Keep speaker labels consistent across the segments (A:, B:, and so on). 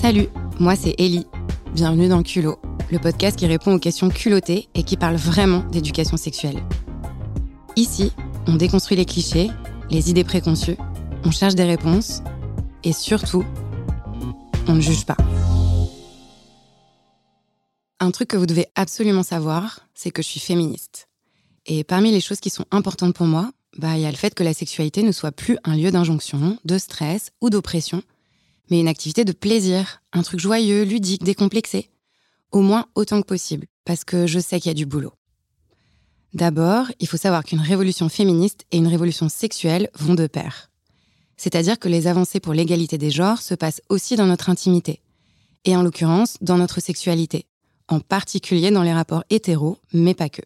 A: Salut, moi c'est Ellie. Bienvenue dans Culot, le podcast qui répond aux questions culottées et qui parle vraiment d'éducation sexuelle. Ici, on déconstruit les clichés, les idées préconçues, on cherche des réponses et surtout, on ne juge pas. Un truc que vous devez absolument savoir, c'est que je suis féministe. Et parmi les choses qui sont importantes pour moi, bah, il y a le fait que la sexualité ne soit plus un lieu d'injonction, de stress ou d'oppression, mais une activité de plaisir, un truc joyeux, ludique, décomplexé. Au moins autant que possible, parce que je sais qu'il y a du boulot. D'abord, il faut savoir qu'une révolution féministe et une révolution sexuelle vont de pair. C'est-à-dire que les avancées pour l'égalité des genres se passent aussi dans notre intimité, et en l'occurrence dans notre sexualité, en particulier dans les rapports hétéros, mais pas que.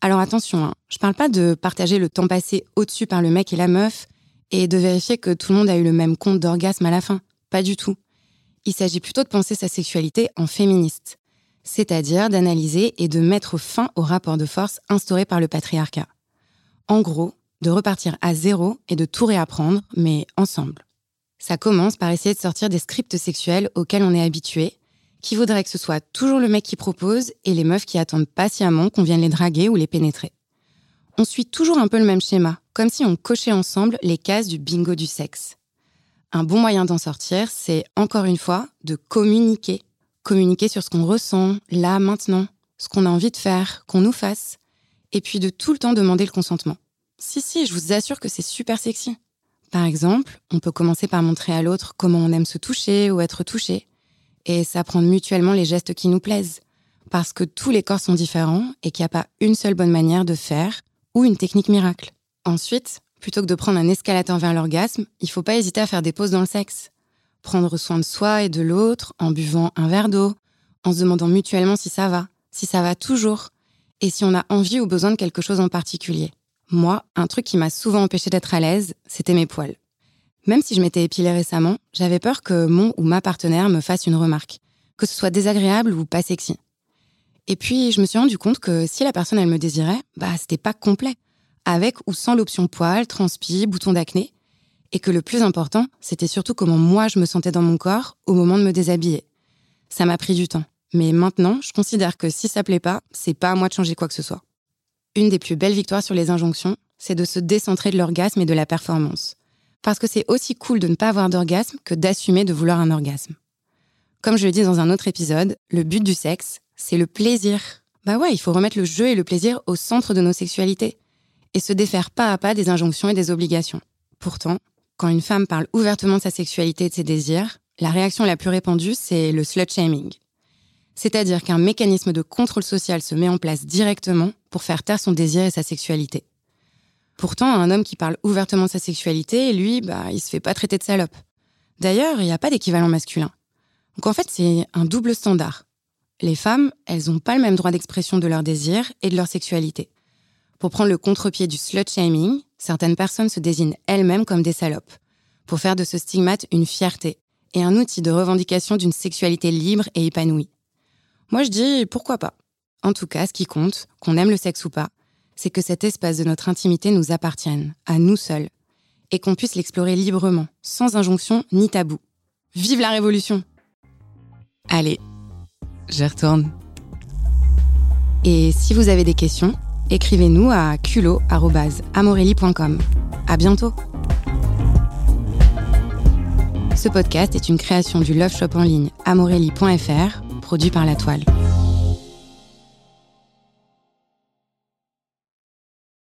A: Alors attention, hein, je parle pas de partager le temps passé au-dessus par le mec et la meuf et de vérifier que tout le monde a eu le même compte d'orgasme à la fin. Pas du tout. Il s'agit plutôt de penser sa sexualité en féministe, c'est-à-dire d'analyser et de mettre fin au rapport de force instauré par le patriarcat. En gros, de repartir à zéro et de tout réapprendre, mais ensemble. Ça commence par essayer de sortir des scripts sexuels auxquels on est habitué, qui voudraient que ce soit toujours le mec qui propose et les meufs qui attendent patiemment qu'on vienne les draguer ou les pénétrer. On suit toujours un peu le même schéma, comme si on cochait ensemble les cases du bingo du sexe. Un bon moyen d'en sortir, c'est encore une fois de communiquer. Communiquer sur ce qu'on ressent, là, maintenant, ce qu'on a envie de faire, qu'on nous fasse, et puis de tout le temps demander le consentement. Si, si, je vous assure que c'est super sexy. Par exemple, on peut commencer par montrer à l'autre comment on aime se toucher ou être touché, et s'apprendre mutuellement les gestes qui nous plaisent, parce que tous les corps sont différents et qu'il n'y a pas une seule bonne manière de faire ou une technique miracle. Ensuite, plutôt que de prendre un escalator vers l'orgasme, il faut pas hésiter à faire des pauses dans le sexe. Prendre soin de soi et de l'autre en buvant un verre d'eau, en se demandant mutuellement si ça va, si ça va toujours, et si on a envie ou besoin de quelque chose en particulier. Moi, un truc qui m'a souvent empêché d'être à l'aise, c'était mes poils. Même si je m'étais épilée récemment, j'avais peur que mon ou ma partenaire me fasse une remarque, que ce soit désagréable ou pas sexy. Et puis, je me suis rendu compte que si la personne, elle me désirait, bah, c'était pas complet avec ou sans l'option poils, transpi, boutons d'acné, et que le plus important, c'était surtout comment moi je me sentais dans mon corps au moment de me déshabiller. Ça m'a pris du temps, mais maintenant, je considère que si ça plaît pas, c'est pas à moi de changer quoi que ce soit. Une des plus belles victoires sur les injonctions, c'est de se décentrer de l'orgasme et de la performance. Parce que c'est aussi cool de ne pas avoir d'orgasme que d'assumer de vouloir un orgasme. Comme je le dis dans un autre épisode, le but du sexe, c'est le plaisir. Bah ouais, il faut remettre le jeu et le plaisir au centre de nos sexualités et se défaire pas à pas des injonctions et des obligations. Pourtant, quand une femme parle ouvertement de sa sexualité et de ses désirs, la réaction la plus répandue, c'est le slut shaming. C'est-à-dire qu'un mécanisme de contrôle social se met en place directement pour faire taire son désir et sa sexualité. Pourtant, un homme qui parle ouvertement de sa sexualité, lui, bah, il se fait pas traiter de salope. D'ailleurs, il n'y a pas d'équivalent masculin. Donc en fait, c'est un double standard. Les femmes, elles n'ont pas le même droit d'expression de leur désir et de leur sexualité. Pour prendre le contre-pied du slut-shaming, certaines personnes se désignent elles-mêmes comme des salopes, pour faire de ce stigmate une fierté et un outil de revendication d'une sexualité libre et épanouie. Moi je dis pourquoi pas. En tout cas, ce qui compte, qu'on aime le sexe ou pas, c'est que cet espace de notre intimité nous appartienne, à nous seuls, et qu'on puisse l'explorer librement, sans injonction ni tabou. Vive la révolution Allez, je retourne. Et si vous avez des questions, écrivez-nous à culot.amorelli.com. À bientôt! Ce podcast est une création du Love Shop en ligne amorelli.fr, produit par La Toile.